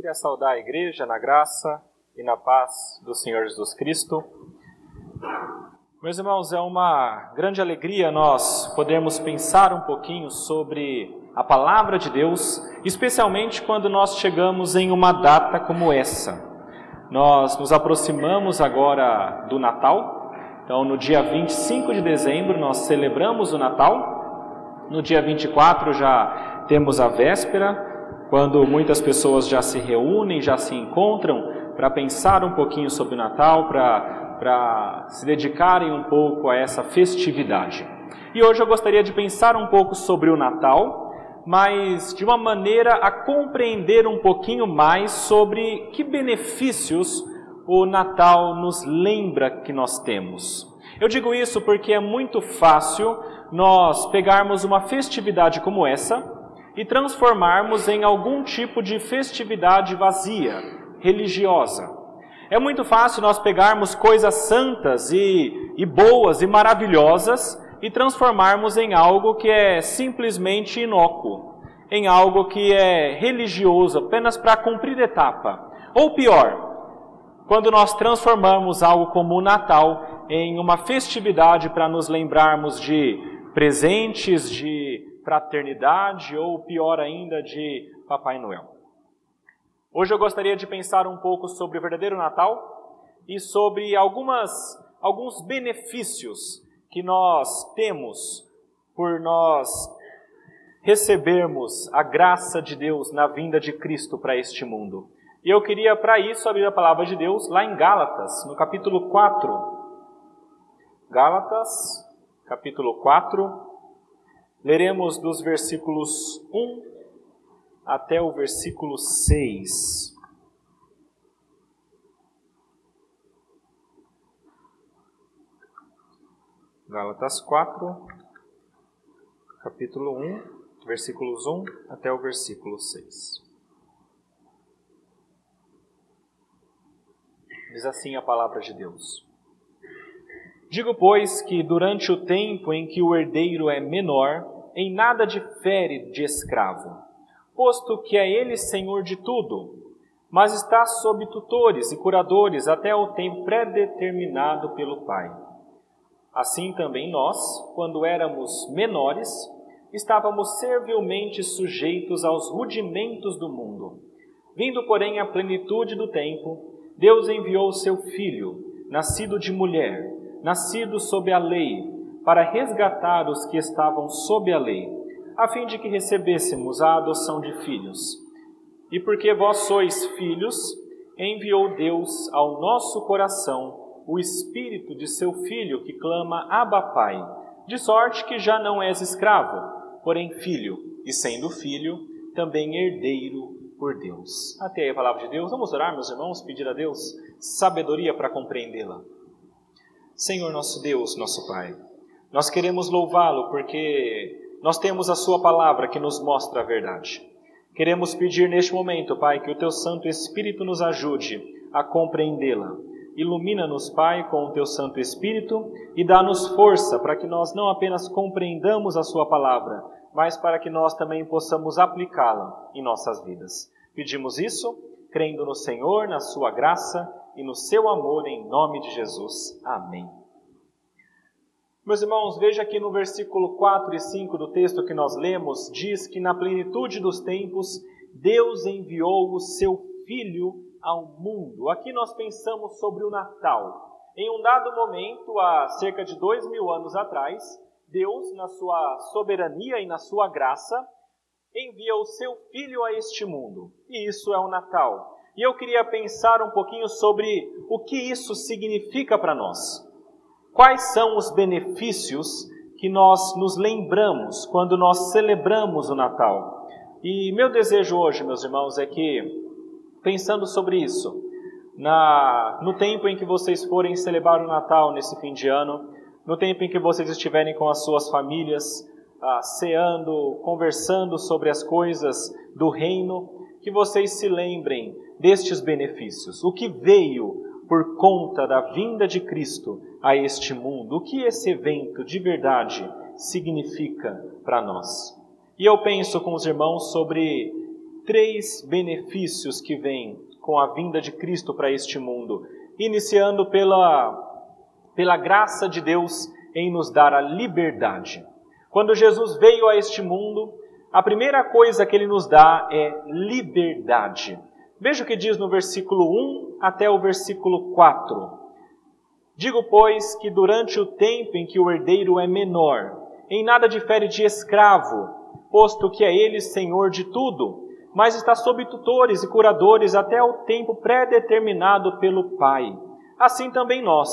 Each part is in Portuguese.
Queria saudar a igreja na graça e na paz do Senhor Jesus Cristo. Meus irmãos, é uma grande alegria nós podermos pensar um pouquinho sobre a palavra de Deus, especialmente quando nós chegamos em uma data como essa. Nós nos aproximamos agora do Natal, então no dia 25 de dezembro nós celebramos o Natal, no dia 24 já temos a véspera, quando muitas pessoas já se reúnem, já se encontram para pensar um pouquinho sobre o Natal, para se dedicarem um pouco a essa festividade. E hoje eu gostaria de pensar um pouco sobre o Natal, mas de uma maneira a compreender um pouquinho mais sobre que benefícios o Natal nos lembra que nós temos. Eu digo isso porque é muito fácil nós pegarmos uma festividade como essa e transformarmos em algum tipo de festividade vazia, religiosa. É muito fácil nós pegarmos coisas santas e, e boas e maravilhosas e transformarmos em algo que é simplesmente inócuo, em algo que é religioso apenas para cumprir etapa. Ou pior, quando nós transformamos algo como o Natal em uma festividade para nos lembrarmos de presentes, de fraternidade ou pior ainda de Papai Noel. Hoje eu gostaria de pensar um pouco sobre o verdadeiro Natal e sobre algumas alguns benefícios que nós temos por nós recebermos a graça de Deus na vinda de Cristo para este mundo. E eu queria para isso abrir a palavra de Deus lá em Gálatas, no capítulo 4. Gálatas, capítulo 4, Leremos dos versículos 1 até o versículo 6. Gálatas 4, capítulo 1, versículos 1 até o versículo 6. Diz assim a palavra de Deus. Digo, pois, que durante o tempo em que o herdeiro é menor, em nada difere de escravo, posto que é ele senhor de tudo, mas está sob tutores e curadores até o tempo predeterminado pelo Pai. Assim também nós, quando éramos menores, estávamos servilmente sujeitos aos rudimentos do mundo. Vindo, porém, à plenitude do tempo, Deus enviou seu Filho, nascido de mulher, nascido sob a lei, para resgatar os que estavam sob a lei, a fim de que recebêssemos a adoção de filhos. E porque vós sois filhos, enviou Deus ao nosso coração o espírito de seu filho que clama Abba Pai, de sorte que já não és escravo, porém filho, e sendo filho, também herdeiro por Deus. Até aí a palavra de Deus. Vamos orar, meus irmãos, pedir a Deus sabedoria para compreendê-la. Senhor nosso Deus, nosso Pai, nós queremos louvá-lo porque nós temos a Sua palavra que nos mostra a verdade. Queremos pedir neste momento, Pai, que o Teu Santo Espírito nos ajude a compreendê-la. Ilumina-nos, Pai, com o Teu Santo Espírito e dá-nos força para que nós não apenas compreendamos a Sua palavra, mas para que nós também possamos aplicá-la em nossas vidas. Pedimos isso, crendo no Senhor, na Sua graça e no seu amor, em nome de Jesus. Amém. Meus irmãos, veja que no versículo 4 e 5 do texto que nós lemos, diz que na plenitude dos tempos, Deus enviou o seu Filho ao mundo. Aqui nós pensamos sobre o Natal. Em um dado momento, há cerca de dois mil anos atrás, Deus, na sua soberania e na sua graça, envia o seu Filho a este mundo. E isso é o Natal. E eu queria pensar um pouquinho sobre o que isso significa para nós. Quais são os benefícios que nós nos lembramos quando nós celebramos o Natal? E meu desejo hoje, meus irmãos, é que, pensando sobre isso, na, no tempo em que vocês forem celebrar o Natal nesse fim de ano, no tempo em que vocês estiverem com as suas famílias, ah, ceando, conversando sobre as coisas do reino, que vocês se lembrem destes benefícios. O que veio por conta da vinda de Cristo a este mundo? O que esse evento de verdade significa para nós? E eu penso com os irmãos sobre três benefícios que vêm com a vinda de Cristo para este mundo, iniciando pela, pela graça de Deus em nos dar a liberdade. Quando Jesus veio a este mundo, a primeira coisa que ele nos dá é liberdade. Veja o que diz no versículo 1 até o versículo 4. Digo, pois, que durante o tempo em que o herdeiro é menor, em nada difere de escravo, posto que é ele senhor de tudo, mas está sob tutores e curadores até o tempo pré-determinado pelo Pai. Assim também nós,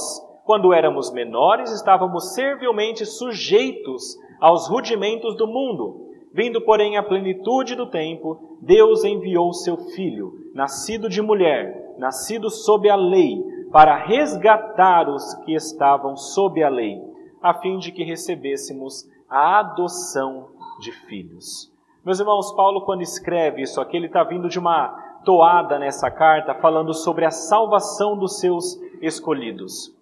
quando éramos menores, estávamos servilmente sujeitos aos rudimentos do mundo. Vindo, porém, à plenitude do tempo, Deus enviou seu Filho, nascido de mulher, nascido sob a lei, para resgatar os que estavam sob a lei, a fim de que recebêssemos a adoção de filhos. Meus irmãos, Paulo, quando escreve isso aqui, ele está vindo de uma toada nessa carta falando sobre a salvação dos seus escolhidos.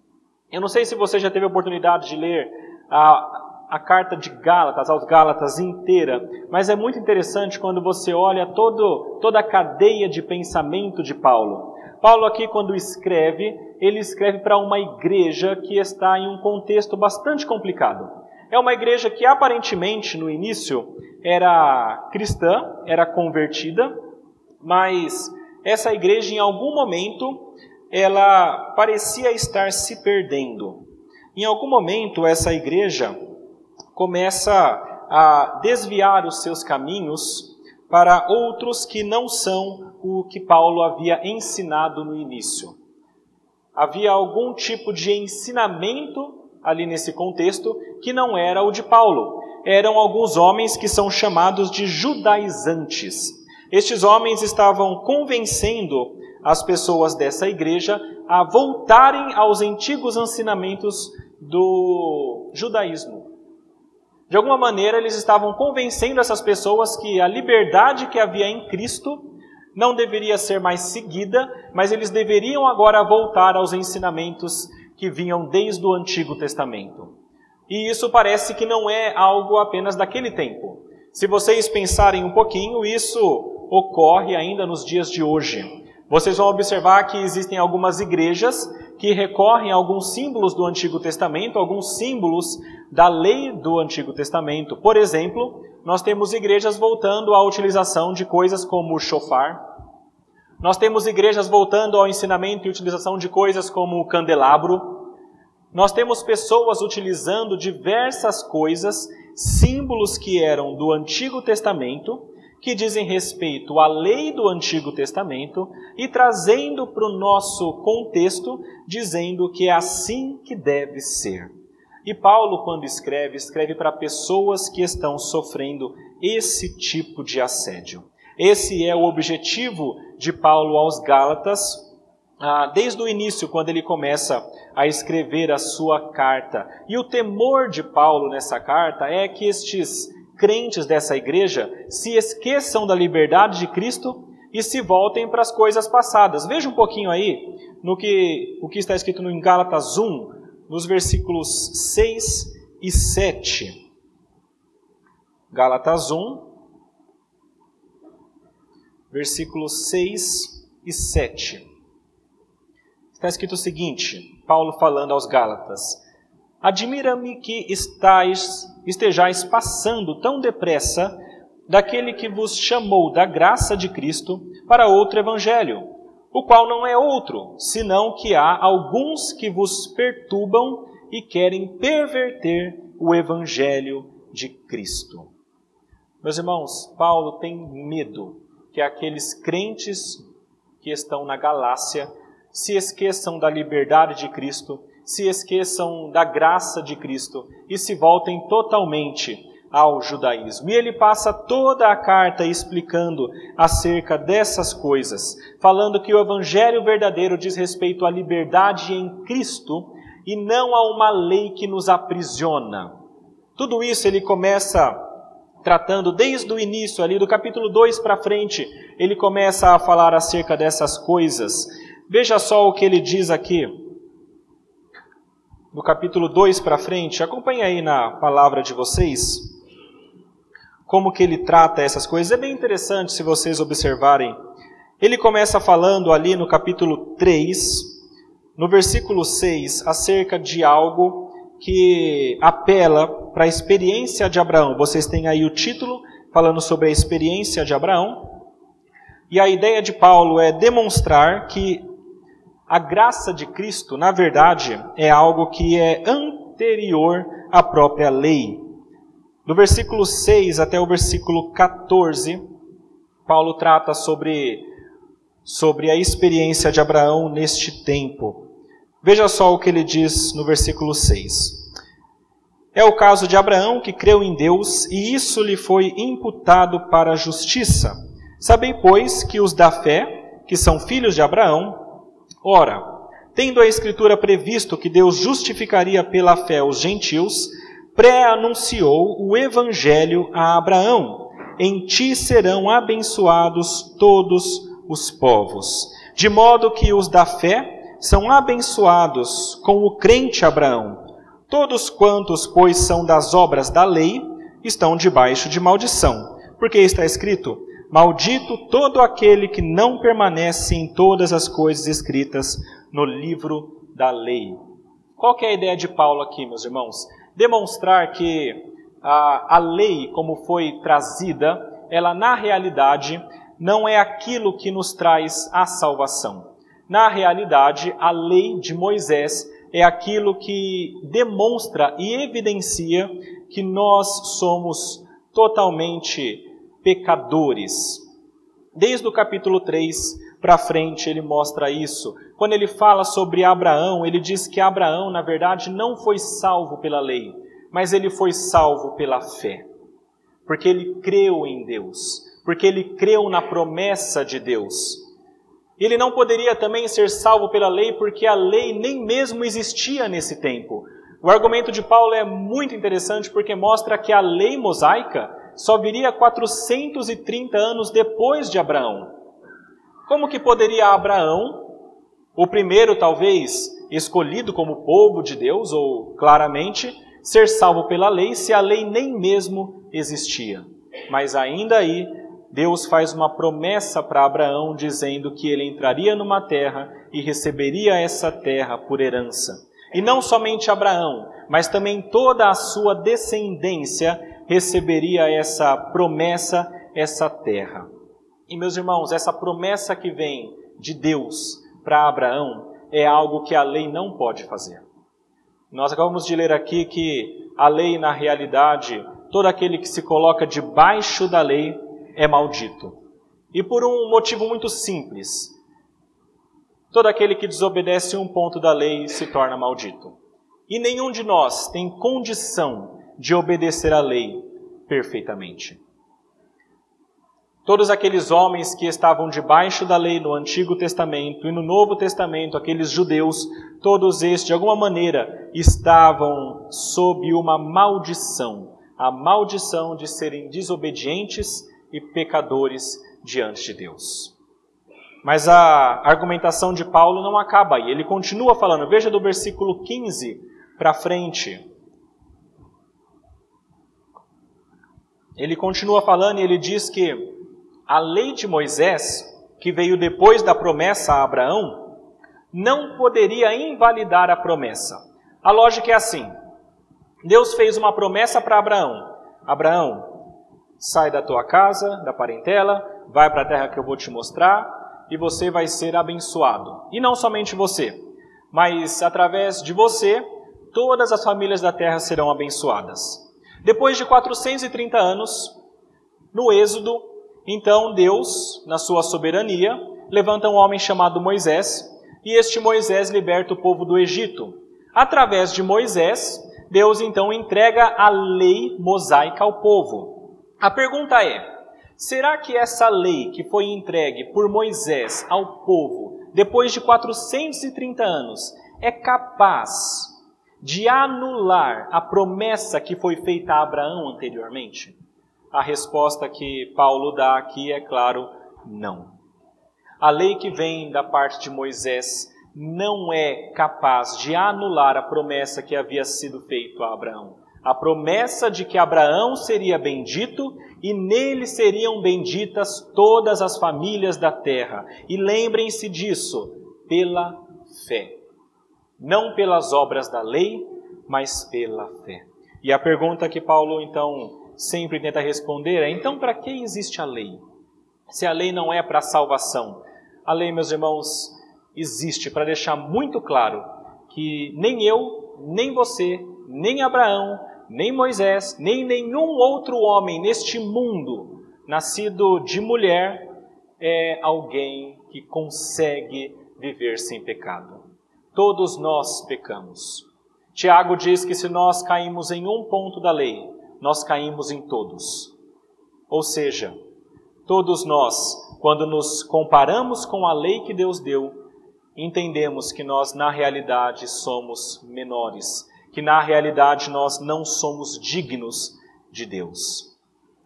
Eu não sei se você já teve a oportunidade de ler a, a carta de Gálatas, aos Gálatas inteira, mas é muito interessante quando você olha todo, toda a cadeia de pensamento de Paulo. Paulo, aqui, quando escreve, ele escreve para uma igreja que está em um contexto bastante complicado. É uma igreja que aparentemente, no início, era cristã, era convertida, mas essa igreja, em algum momento, ela parecia estar se perdendo. Em algum momento, essa igreja começa a desviar os seus caminhos para outros que não são o que Paulo havia ensinado no início. Havia algum tipo de ensinamento ali nesse contexto que não era o de Paulo. Eram alguns homens que são chamados de judaizantes. Estes homens estavam convencendo as pessoas dessa igreja a voltarem aos antigos ensinamentos do judaísmo. De alguma maneira, eles estavam convencendo essas pessoas que a liberdade que havia em Cristo não deveria ser mais seguida, mas eles deveriam agora voltar aos ensinamentos que vinham desde o Antigo Testamento. E isso parece que não é algo apenas daquele tempo. Se vocês pensarem um pouquinho, isso ocorre ainda nos dias de hoje. Vocês vão observar que existem algumas igrejas que recorrem a alguns símbolos do Antigo Testamento, alguns símbolos da lei do Antigo Testamento. Por exemplo, nós temos igrejas voltando à utilização de coisas como o shofar. Nós temos igrejas voltando ao ensinamento e utilização de coisas como o candelabro. Nós temos pessoas utilizando diversas coisas, símbolos que eram do Antigo Testamento, que dizem respeito à lei do Antigo Testamento e trazendo para o nosso contexto, dizendo que é assim que deve ser. E Paulo, quando escreve, escreve para pessoas que estão sofrendo esse tipo de assédio. Esse é o objetivo de Paulo aos Gálatas, ah, desde o início, quando ele começa a escrever a sua carta. E o temor de Paulo nessa carta é que estes crentes dessa igreja se esqueçam da liberdade de Cristo e se voltem para as coisas passadas. Veja um pouquinho aí no que o que está escrito no Gálatas 1, nos versículos 6 e 7. Gálatas 1, versículos 6 e 7. Está escrito o seguinte: Paulo falando aos Gálatas: Admira-me que estais, estejais passando tão depressa daquele que vos chamou da graça de Cristo para outro evangelho, o qual não é outro, senão que há alguns que vos perturbam e querem perverter o evangelho de Cristo. Meus irmãos, Paulo tem medo que aqueles crentes que estão na Galácia se esqueçam da liberdade de Cristo se esqueçam da graça de Cristo e se voltem totalmente ao judaísmo. E ele passa toda a carta explicando acerca dessas coisas, falando que o evangelho verdadeiro diz respeito à liberdade em Cristo e não a uma lei que nos aprisiona. Tudo isso ele começa tratando desde o início, ali do capítulo 2 para frente, ele começa a falar acerca dessas coisas. Veja só o que ele diz aqui do capítulo 2 para frente, acompanhe aí na palavra de vocês. como que ele trata essas coisas. É bem interessante se vocês observarem. Ele começa falando ali no capítulo 3, no versículo 6, acerca de algo que apela para a experiência de Abraão. Vocês têm aí o título falando sobre a experiência de Abraão. E a ideia de Paulo é demonstrar que a graça de Cristo, na verdade, é algo que é anterior à própria lei. Do versículo 6 até o versículo 14, Paulo trata sobre, sobre a experiência de Abraão neste tempo. Veja só o que ele diz no versículo 6. É o caso de Abraão que creu em Deus e isso lhe foi imputado para a justiça. Sabei, pois, que os da fé, que são filhos de Abraão, Ora, tendo a Escritura previsto que Deus justificaria pela fé os gentios, pré-anunciou o Evangelho a Abraão: Em ti serão abençoados todos os povos. De modo que os da fé são abençoados com o crente Abraão. Todos quantos, pois, são das obras da lei, estão debaixo de maldição. Porque está escrito: Maldito todo aquele que não permanece em todas as coisas escritas no livro da lei. Qual é a ideia de Paulo aqui, meus irmãos? Demonstrar que a, a lei, como foi trazida, ela na realidade não é aquilo que nos traz a salvação. Na realidade, a lei de Moisés é aquilo que demonstra e evidencia que nós somos totalmente pecadores. Desde o capítulo 3 para frente ele mostra isso. Quando ele fala sobre Abraão, ele diz que Abraão, na verdade, não foi salvo pela lei, mas ele foi salvo pela fé. Porque ele creu em Deus, porque ele creu na promessa de Deus. Ele não poderia também ser salvo pela lei, porque a lei nem mesmo existia nesse tempo. O argumento de Paulo é muito interessante porque mostra que a lei mosaica só viria 430 anos depois de Abraão. Como que poderia Abraão, o primeiro talvez escolhido como povo de Deus, ou claramente, ser salvo pela lei se a lei nem mesmo existia? Mas ainda aí, Deus faz uma promessa para Abraão dizendo que ele entraria numa terra e receberia essa terra por herança. E não somente Abraão, mas também toda a sua descendência receberia essa promessa, essa terra. E meus irmãos, essa promessa que vem de Deus para Abraão é algo que a lei não pode fazer. Nós acabamos de ler aqui que a lei, na realidade, todo aquele que se coloca debaixo da lei é maldito. E por um motivo muito simples: todo aquele que desobedece um ponto da lei se torna maldito. E nenhum de nós tem condição de obedecer à lei perfeitamente. Todos aqueles homens que estavam debaixo da lei no Antigo Testamento e no Novo Testamento, aqueles judeus, todos estes, de alguma maneira, estavam sob uma maldição a maldição de serem desobedientes e pecadores diante de Deus. Mas a argumentação de Paulo não acaba aí, ele continua falando, veja do versículo 15 para frente. Ele continua falando e ele diz que a lei de Moisés, que veio depois da promessa a Abraão, não poderia invalidar a promessa. A lógica é assim: Deus fez uma promessa para Abraão: Abraão, sai da tua casa, da parentela, vai para a terra que eu vou te mostrar e você vai ser abençoado. E não somente você, mas através de você, todas as famílias da terra serão abençoadas. Depois de 430 anos, no Êxodo, então Deus, na sua soberania, levanta um homem chamado Moisés, e este Moisés liberta o povo do Egito. Através de Moisés, Deus então entrega a lei mosaica ao povo. A pergunta é: será que essa lei que foi entregue por Moisés ao povo, depois de 430 anos, é capaz de anular a promessa que foi feita a Abraão anteriormente? A resposta que Paulo dá aqui é claro, não. A lei que vem da parte de Moisés não é capaz de anular a promessa que havia sido feita a Abraão. a promessa de que Abraão seria bendito e nele seriam benditas todas as famílias da terra. E lembrem-se disso, pela fé. Não pelas obras da lei, mas pela fé. E a pergunta que Paulo então sempre tenta responder é: então para que existe a lei? Se a lei não é para salvação, a lei, meus irmãos, existe para deixar muito claro que nem eu, nem você, nem Abraão, nem Moisés, nem nenhum outro homem neste mundo nascido de mulher é alguém que consegue viver sem pecado. Todos nós pecamos. Tiago diz que se nós caímos em um ponto da lei, nós caímos em todos. Ou seja, todos nós, quando nos comparamos com a lei que Deus deu, entendemos que nós na realidade somos menores que na realidade nós não somos dignos de Deus.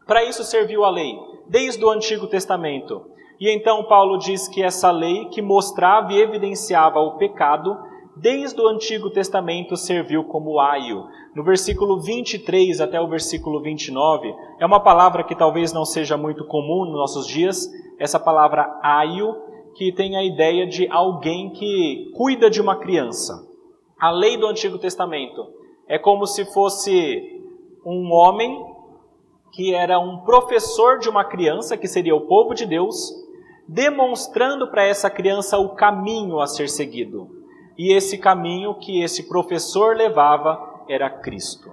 Para isso serviu a lei, desde o Antigo Testamento. E então Paulo diz que essa lei que mostrava e evidenciava o pecado, desde o Antigo Testamento serviu como aio. No versículo 23 até o versículo 29, é uma palavra que talvez não seja muito comum nos nossos dias, essa palavra aio, que tem a ideia de alguém que cuida de uma criança. A lei do Antigo Testamento é como se fosse um homem que era um professor de uma criança, que seria o povo de Deus, demonstrando para essa criança o caminho a ser seguido. E esse caminho que esse professor levava era Cristo.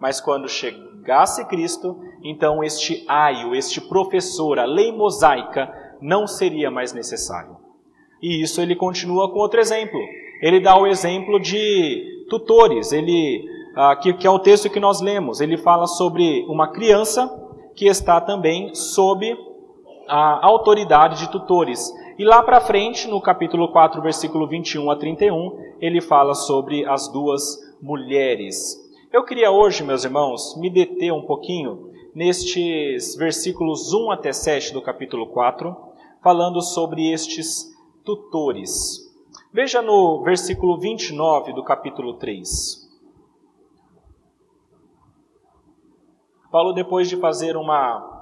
Mas quando chegasse Cristo, então este aio, este professor, a lei mosaica, não seria mais necessário. E isso ele continua com outro exemplo ele dá o exemplo de tutores, ele, ah, que, que é o texto que nós lemos. Ele fala sobre uma criança que está também sob a autoridade de tutores. E lá para frente, no capítulo 4, versículo 21 a 31, ele fala sobre as duas mulheres. Eu queria hoje, meus irmãos, me deter um pouquinho nestes versículos 1 até 7 do capítulo 4, falando sobre estes tutores. Veja no versículo 29 do capítulo 3. Paulo, depois de fazer uma,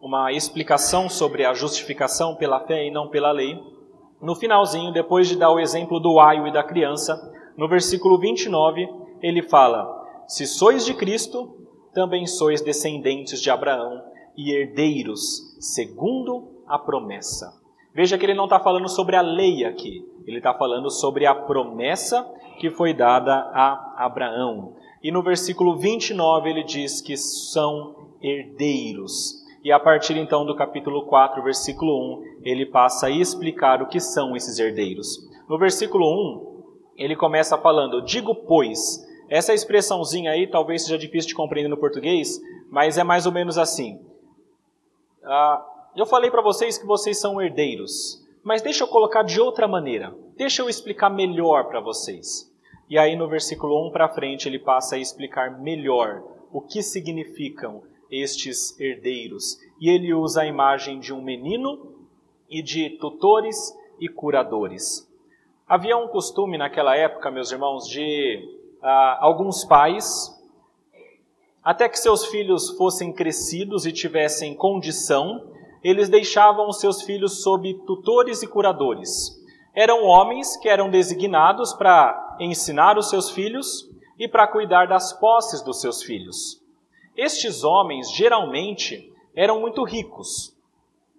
uma explicação sobre a justificação pela fé e não pela lei, no finalzinho, depois de dar o exemplo do aio e da criança, no versículo 29, ele fala: Se sois de Cristo, também sois descendentes de Abraão e herdeiros, segundo a promessa. Veja que ele não está falando sobre a lei aqui, ele está falando sobre a promessa que foi dada a Abraão. E no versículo 29 ele diz que são herdeiros. E a partir então do capítulo 4, versículo 1, ele passa a explicar o que são esses herdeiros. No versículo 1, ele começa falando: Digo, pois. Essa expressãozinha aí talvez seja difícil de compreender no português, mas é mais ou menos assim. Ah, eu falei para vocês que vocês são herdeiros. Mas deixa eu colocar de outra maneira. Deixa eu explicar melhor para vocês. E aí no versículo 1 para frente ele passa a explicar melhor o que significam estes herdeiros. E ele usa a imagem de um menino e de tutores e curadores. Havia um costume naquela época, meus irmãos, de ah, alguns pais, até que seus filhos fossem crescidos e tivessem condição, eles deixavam os seus filhos sob tutores e curadores. Eram homens que eram designados para ensinar os seus filhos e para cuidar das posses dos seus filhos. Estes homens geralmente eram muito ricos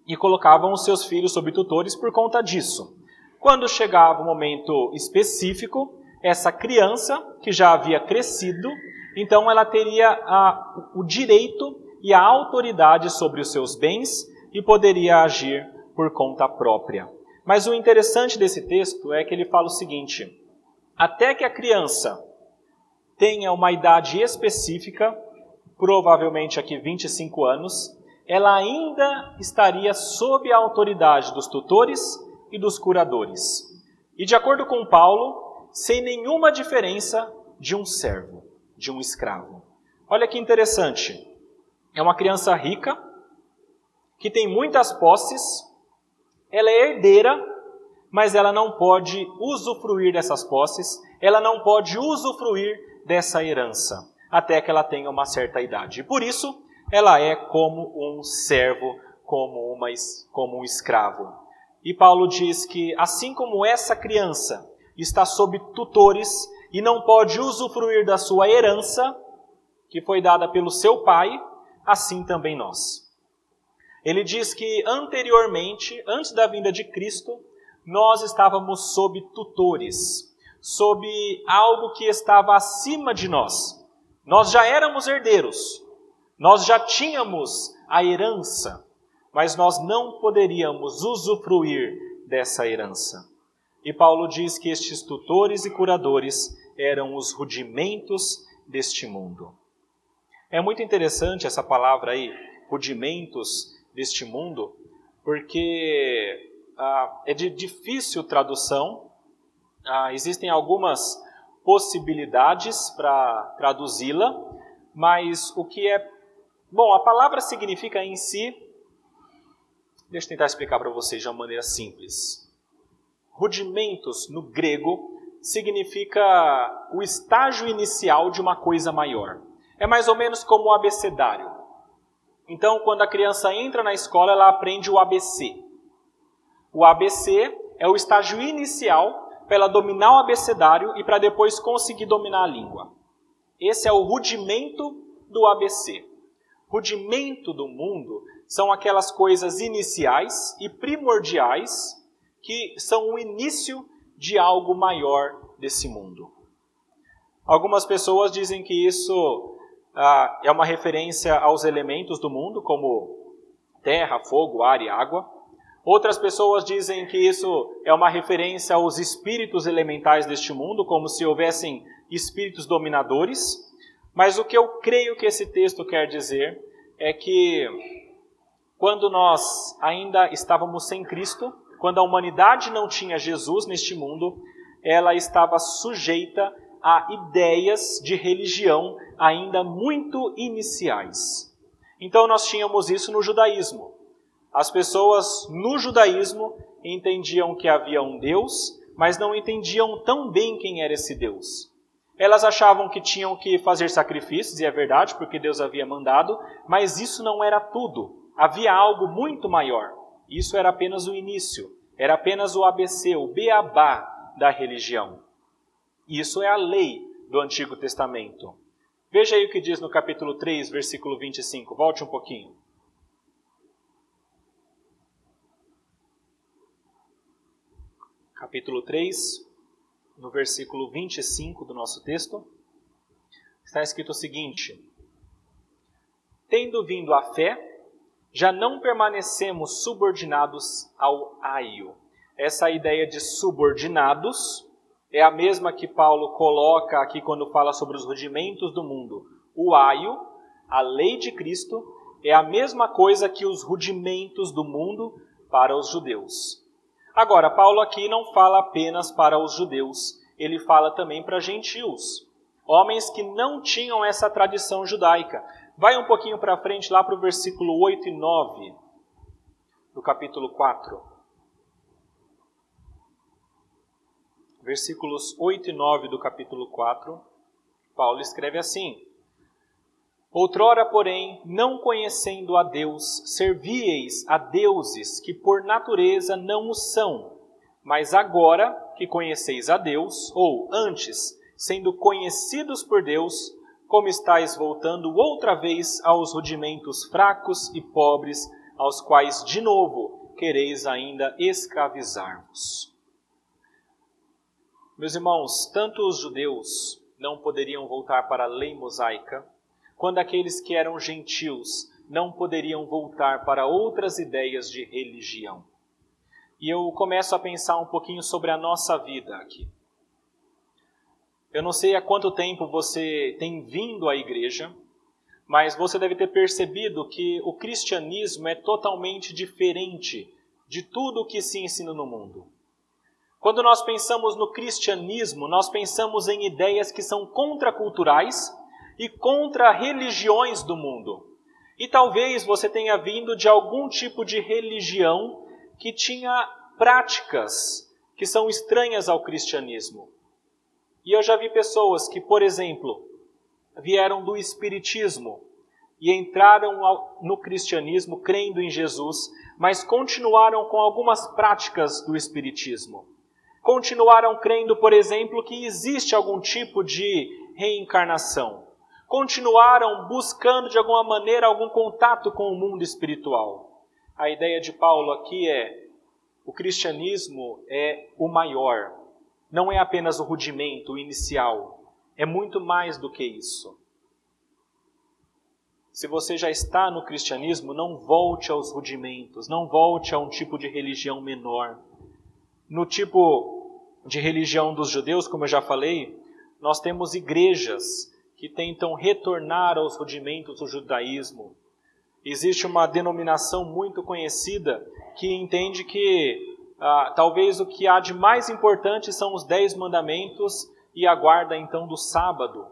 e colocavam os seus filhos sob tutores por conta disso. Quando chegava o um momento específico, essa criança, que já havia crescido, então ela teria a, o direito e a autoridade sobre os seus bens e poderia agir por conta própria. Mas o interessante desse texto é que ele fala o seguinte: até que a criança tenha uma idade específica, provavelmente aqui 25 anos, ela ainda estaria sob a autoridade dos tutores e dos curadores. E de acordo com Paulo, sem nenhuma diferença de um servo, de um escravo. Olha que interessante. É uma criança rica, que tem muitas posses, ela é herdeira, mas ela não pode usufruir dessas posses, ela não pode usufruir dessa herança. Até que ela tenha uma certa idade. E por isso, ela é como um servo, como, uma, como um escravo. E Paulo diz que, assim como essa criança está sob tutores e não pode usufruir da sua herança, que foi dada pelo seu pai, assim também nós. Ele diz que anteriormente, antes da vinda de Cristo, nós estávamos sob tutores, sob algo que estava acima de nós. Nós já éramos herdeiros, nós já tínhamos a herança, mas nós não poderíamos usufruir dessa herança. E Paulo diz que estes tutores e curadores eram os rudimentos deste mundo. É muito interessante essa palavra aí, rudimentos deste mundo, porque ah, é de difícil tradução. Ah, existem algumas possibilidades para traduzi-la, mas o que é. Bom, a palavra significa em si. Deixa eu tentar explicar para vocês de uma maneira simples. Rudimentos no grego significa o estágio inicial de uma coisa maior. É mais ou menos como o abecedário. Então, quando a criança entra na escola, ela aprende o ABC. O ABC é o estágio inicial para ela dominar o abecedário e para depois conseguir dominar a língua. Esse é o rudimento do ABC. Rudimento do mundo são aquelas coisas iniciais e primordiais que são o início de algo maior desse mundo. Algumas pessoas dizem que isso ah, é uma referência aos elementos do mundo, como terra, fogo, ar e água. Outras pessoas dizem que isso é uma referência aos espíritos elementais deste mundo, como se houvessem espíritos dominadores. Mas o que eu creio que esse texto quer dizer é que quando nós ainda estávamos sem Cristo, quando a humanidade não tinha Jesus neste mundo, ela estava sujeita a ideias de religião ainda muito iniciais. Então nós tínhamos isso no judaísmo. As pessoas no judaísmo entendiam que havia um Deus, mas não entendiam tão bem quem era esse Deus. Elas achavam que tinham que fazer sacrifícios, e é verdade, porque Deus havia mandado, mas isso não era tudo. Havia algo muito maior. Isso era apenas o início, era apenas o ABC, o beabá da religião. Isso é a lei do Antigo Testamento. Veja aí o que diz no capítulo 3, versículo 25. Volte um pouquinho. Capítulo 3, no versículo 25 do nosso texto, está escrito o seguinte: Tendo vindo a fé, já não permanecemos subordinados ao aio. Essa ideia de subordinados é a mesma que Paulo coloca aqui quando fala sobre os rudimentos do mundo. O aio, a lei de Cristo, é a mesma coisa que os rudimentos do mundo para os judeus. Agora, Paulo aqui não fala apenas para os judeus, ele fala também para gentios, homens que não tinham essa tradição judaica. Vai um pouquinho para frente, lá para o versículo 8 e 9 do capítulo 4. Versículos 8 e 9 do capítulo 4, Paulo escreve assim: Outrora, porém, não conhecendo a Deus, servieis a deuses que por natureza não o são. Mas agora que conheceis a Deus, ou antes, sendo conhecidos por Deus, como estáis voltando outra vez aos rudimentos fracos e pobres, aos quais de novo quereis ainda escravizar-vos. Meus irmãos, tanto os judeus não poderiam voltar para a lei mosaica, quando aqueles que eram gentios não poderiam voltar para outras ideias de religião. E eu começo a pensar um pouquinho sobre a nossa vida aqui. Eu não sei há quanto tempo você tem vindo à igreja, mas você deve ter percebido que o cristianismo é totalmente diferente de tudo o que se ensina no mundo. Quando nós pensamos no cristianismo, nós pensamos em ideias que são contraculturais e contra religiões do mundo. E talvez você tenha vindo de algum tipo de religião que tinha práticas que são estranhas ao cristianismo. E eu já vi pessoas que, por exemplo, vieram do Espiritismo e entraram no cristianismo crendo em Jesus, mas continuaram com algumas práticas do Espiritismo. Continuaram crendo, por exemplo, que existe algum tipo de reencarnação. Continuaram buscando de alguma maneira algum contato com o mundo espiritual. A ideia de Paulo aqui é: o cristianismo é o maior, não é apenas o rudimento, o inicial, é muito mais do que isso. Se você já está no cristianismo, não volte aos rudimentos, não volte a um tipo de religião menor. No tipo de religião dos judeus, como eu já falei, nós temos igrejas que tentam retornar aos rudimentos do judaísmo. Existe uma denominação muito conhecida que entende que ah, talvez o que há de mais importante são os dez mandamentos e a guarda então do sábado.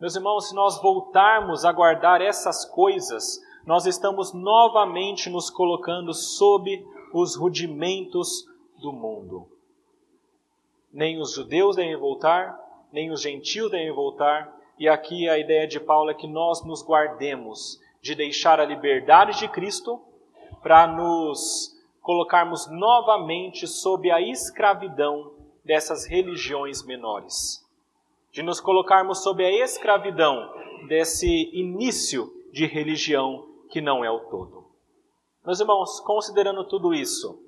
Meus irmãos, se nós voltarmos a guardar essas coisas, nós estamos novamente nos colocando sob os rudimentos do mundo. Nem os judeus devem voltar, nem os gentios devem voltar, e aqui a ideia de Paulo é que nós nos guardemos de deixar a liberdade de Cristo para nos colocarmos novamente sob a escravidão dessas religiões menores de nos colocarmos sob a escravidão desse início de religião que não é o todo. Meus irmãos, considerando tudo isso,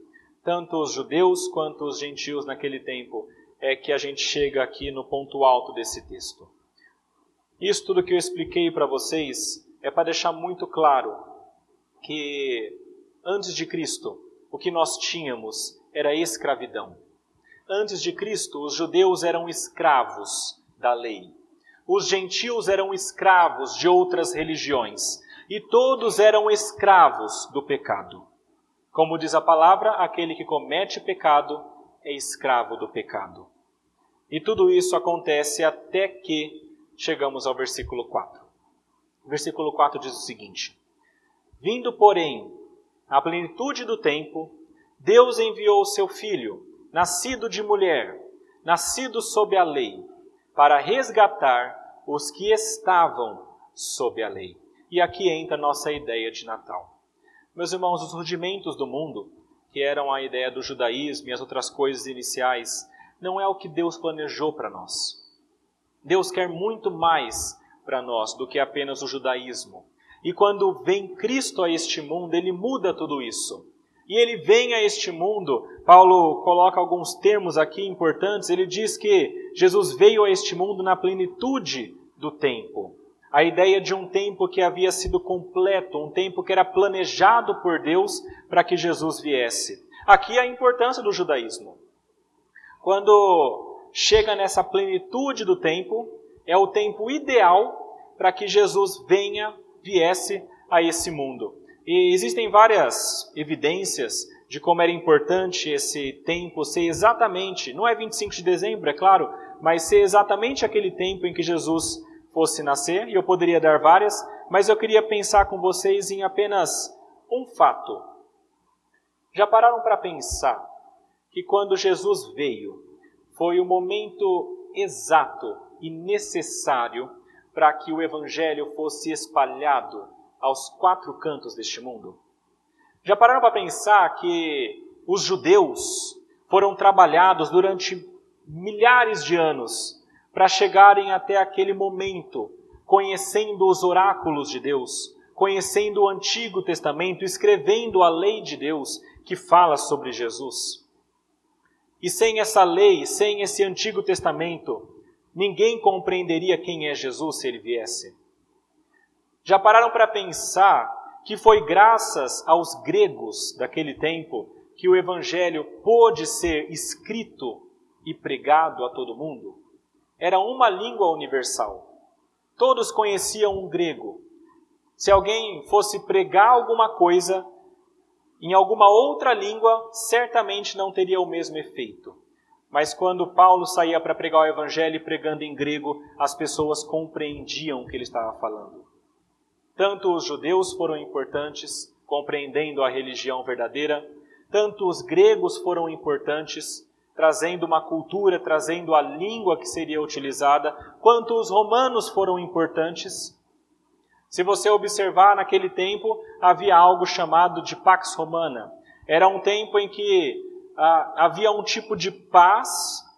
tanto os judeus quanto os gentios naquele tempo, é que a gente chega aqui no ponto alto desse texto. Isso tudo que eu expliquei para vocês é para deixar muito claro que antes de Cristo, o que nós tínhamos era escravidão. Antes de Cristo, os judeus eram escravos da lei. Os gentios eram escravos de outras religiões e todos eram escravos do pecado. Como diz a palavra, aquele que comete pecado é escravo do pecado. E tudo isso acontece até que chegamos ao versículo 4. O versículo 4 diz o seguinte: Vindo, porém, à plenitude do tempo, Deus enviou o seu filho, nascido de mulher, nascido sob a lei para resgatar os que estavam sob a lei. E aqui entra nossa ideia de Natal. Meus irmãos, os rudimentos do mundo, que eram a ideia do judaísmo e as outras coisas iniciais, não é o que Deus planejou para nós. Deus quer muito mais para nós do que apenas o judaísmo. E quando vem Cristo a este mundo, ele muda tudo isso. E ele vem a este mundo, Paulo coloca alguns termos aqui importantes, ele diz que Jesus veio a este mundo na plenitude do tempo. A ideia de um tempo que havia sido completo, um tempo que era planejado por Deus para que Jesus viesse. Aqui a importância do judaísmo. Quando chega nessa plenitude do tempo, é o tempo ideal para que Jesus venha, viesse a esse mundo. E existem várias evidências de como era importante esse tempo ser exatamente, não é 25 de dezembro, é claro, mas ser exatamente aquele tempo em que Jesus fosse nascer, e eu poderia dar várias, mas eu queria pensar com vocês em apenas um fato. Já pararam para pensar que quando Jesus veio, foi o momento exato e necessário para que o Evangelho fosse espalhado aos quatro cantos deste mundo? Já pararam para pensar que os judeus foram trabalhados durante milhares de anos para chegarem até aquele momento, conhecendo os oráculos de Deus, conhecendo o Antigo Testamento, escrevendo a lei de Deus que fala sobre Jesus. E sem essa lei, sem esse Antigo Testamento, ninguém compreenderia quem é Jesus se ele viesse. Já pararam para pensar que foi graças aos gregos daquele tempo que o Evangelho pôde ser escrito e pregado a todo mundo? Era uma língua universal. Todos conheciam o grego. Se alguém fosse pregar alguma coisa em alguma outra língua, certamente não teria o mesmo efeito. Mas quando Paulo saía para pregar o evangelho pregando em grego, as pessoas compreendiam o que ele estava falando. Tanto os judeus foram importantes, compreendendo a religião verdadeira, tanto os gregos foram importantes, trazendo uma cultura, trazendo a língua que seria utilizada, quanto os romanos foram importantes. Se você observar, naquele tempo havia algo chamado de Pax Romana. Era um tempo em que ah, havia um tipo de paz,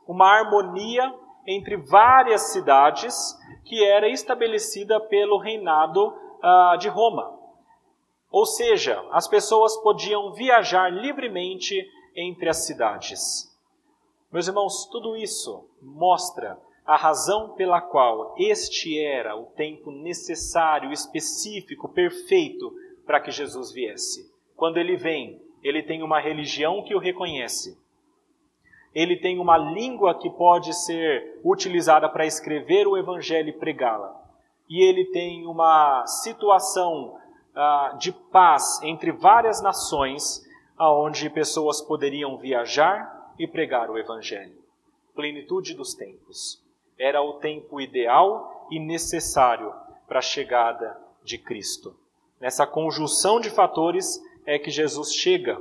uma harmonia entre várias cidades que era estabelecida pelo reinado ah, de Roma. Ou seja, as pessoas podiam viajar livremente entre as cidades. Meus irmãos, tudo isso mostra a razão pela qual este era o tempo necessário, específico, perfeito para que Jesus viesse. Quando ele vem, ele tem uma religião que o reconhece. Ele tem uma língua que pode ser utilizada para escrever o evangelho e pregá-la. E ele tem uma situação uh, de paz entre várias nações, aonde pessoas poderiam viajar e pregar o evangelho. Plenitude dos tempos. Era o tempo ideal e necessário para a chegada de Cristo. Nessa conjunção de fatores é que Jesus chega.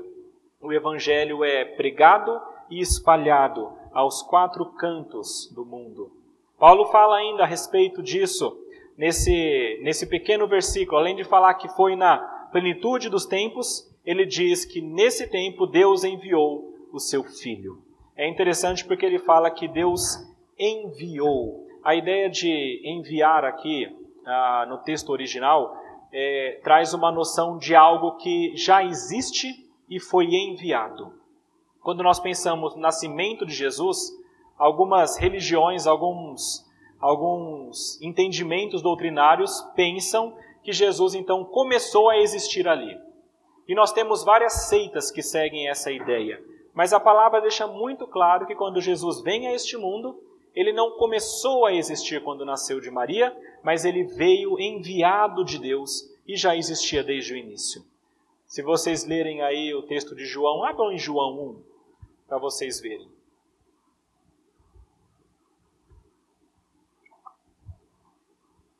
O evangelho é pregado e espalhado aos quatro cantos do mundo. Paulo fala ainda a respeito disso nesse, nesse pequeno versículo, além de falar que foi na plenitude dos tempos, ele diz que nesse tempo Deus enviou o seu Filho. É interessante porque ele fala que Deus enviou. A ideia de enviar aqui, ah, no texto original, é, traz uma noção de algo que já existe e foi enviado. Quando nós pensamos no nascimento de Jesus, algumas religiões, alguns alguns entendimentos doutrinários pensam que Jesus então começou a existir ali. E nós temos várias seitas que seguem essa ideia. Mas a palavra deixa muito claro que quando Jesus vem a este mundo, ele não começou a existir quando nasceu de Maria, mas ele veio enviado de Deus e já existia desde o início. Se vocês lerem aí o texto de João, abram em João 1 para vocês verem.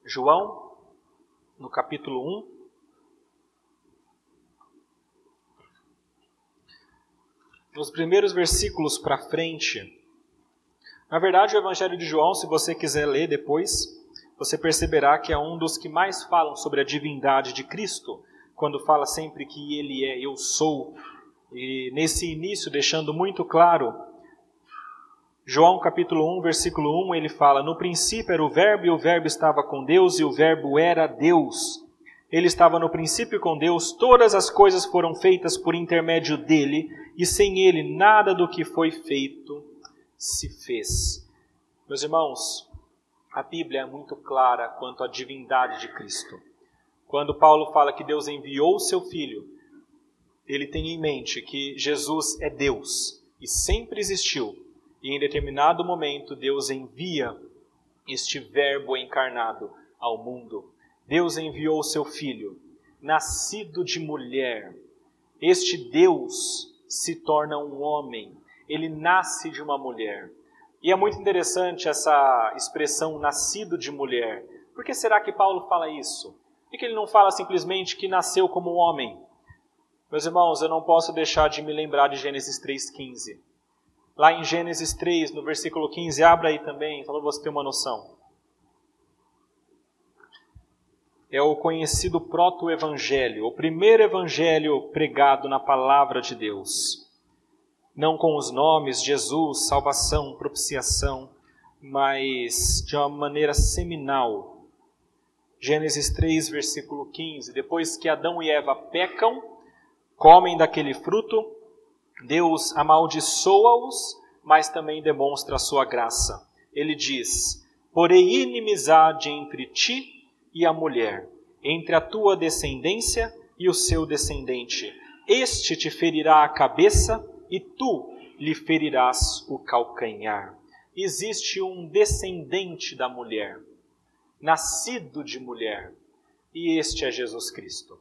João, no capítulo 1. Nos primeiros versículos para frente. Na verdade, o Evangelho de João, se você quiser ler depois, você perceberá que é um dos que mais falam sobre a divindade de Cristo, quando fala sempre que ele é eu sou. E nesse início, deixando muito claro João capítulo 1, versículo 1, ele fala: No princípio era o Verbo, e o Verbo estava com Deus, e o Verbo era Deus. Ele estava no princípio com Deus, todas as coisas foram feitas por intermédio dele, e sem ele nada do que foi feito se fez. Meus irmãos, a Bíblia é muito clara quanto à divindade de Cristo. Quando Paulo fala que Deus enviou o seu Filho, ele tem em mente que Jesus é Deus e sempre existiu e em determinado momento Deus envia este Verbo encarnado ao mundo. Deus enviou o seu Filho, nascido de mulher. Este Deus se torna um homem, ele nasce de uma mulher. E é muito interessante essa expressão nascido de mulher. Por que será que Paulo fala isso? Por que ele não fala simplesmente que nasceu como homem? Meus irmãos, eu não posso deixar de me lembrar de Gênesis 3,15 lá em Gênesis 3, no versículo 15, abra aí também, para você ter uma noção. É o conhecido proto-evangelho, o primeiro evangelho pregado na palavra de Deus. Não com os nomes Jesus, salvação, propiciação, mas de uma maneira seminal. Gênesis 3, versículo 15. Depois que Adão e Eva pecam, comem daquele fruto, Deus amaldiçoa-os, mas também demonstra a sua graça. Ele diz: Porém, inimizade entre ti e a mulher, entre a tua descendência e o seu descendente. Este te ferirá a cabeça e tu lhe ferirás o calcanhar. Existe um descendente da mulher, nascido de mulher, e este é Jesus Cristo.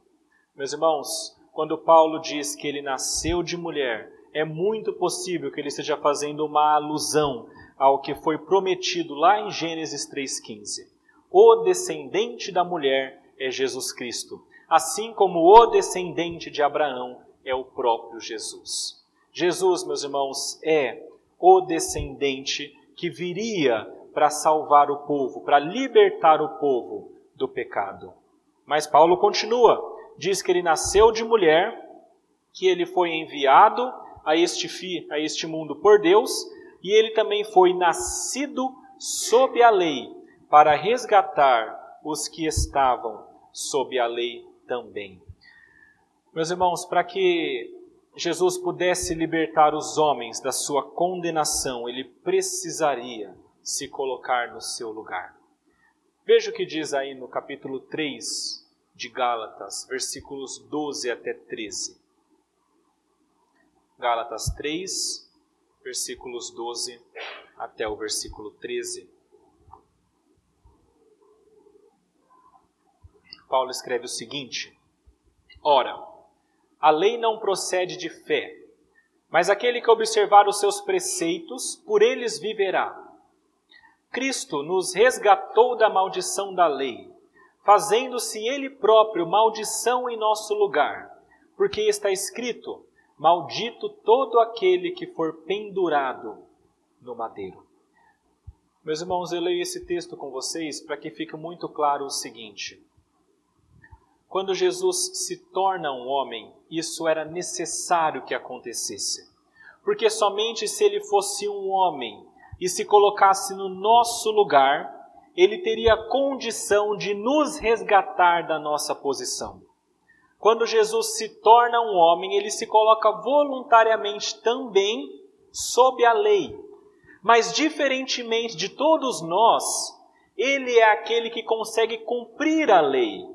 Meus irmãos, quando Paulo diz que ele nasceu de mulher, é muito possível que ele esteja fazendo uma alusão ao que foi prometido lá em Gênesis 3,15. O descendente da mulher é Jesus Cristo, assim como o descendente de Abraão é o próprio Jesus. Jesus, meus irmãos, é o descendente que viria para salvar o povo, para libertar o povo do pecado. Mas Paulo continua, diz que ele nasceu de mulher, que ele foi enviado a este, fi, a este mundo por Deus, e ele também foi nascido sob a lei, para resgatar os que estavam sob a lei também. Meus irmãos, para que Jesus pudesse libertar os homens da sua condenação, ele precisaria se colocar no seu lugar. Veja o que diz aí no capítulo 3 de Gálatas, versículos 12 até 13. Gálatas 3, versículos 12 até o versículo 13. Paulo escreve o seguinte: Ora, a lei não procede de fé, mas aquele que observar os seus preceitos, por eles viverá. Cristo nos resgatou da maldição da lei, fazendo-se Ele próprio maldição em nosso lugar, porque está escrito: Maldito todo aquele que for pendurado no madeiro. Meus irmãos, eu leio esse texto com vocês para que fique muito claro o seguinte: quando Jesus se torna um homem, isso era necessário que acontecesse. Porque somente se ele fosse um homem e se colocasse no nosso lugar, ele teria condição de nos resgatar da nossa posição. Quando Jesus se torna um homem, ele se coloca voluntariamente também sob a lei. Mas, diferentemente de todos nós, ele é aquele que consegue cumprir a lei.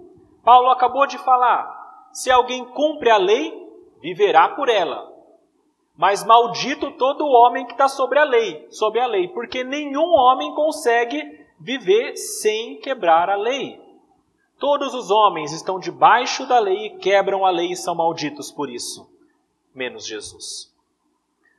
Paulo acabou de falar: se alguém cumpre a lei, viverá por ela. Mas maldito todo homem que está sobre a lei, sobre a lei, porque nenhum homem consegue viver sem quebrar a lei. Todos os homens estão debaixo da lei e quebram a lei e são malditos por isso, menos Jesus.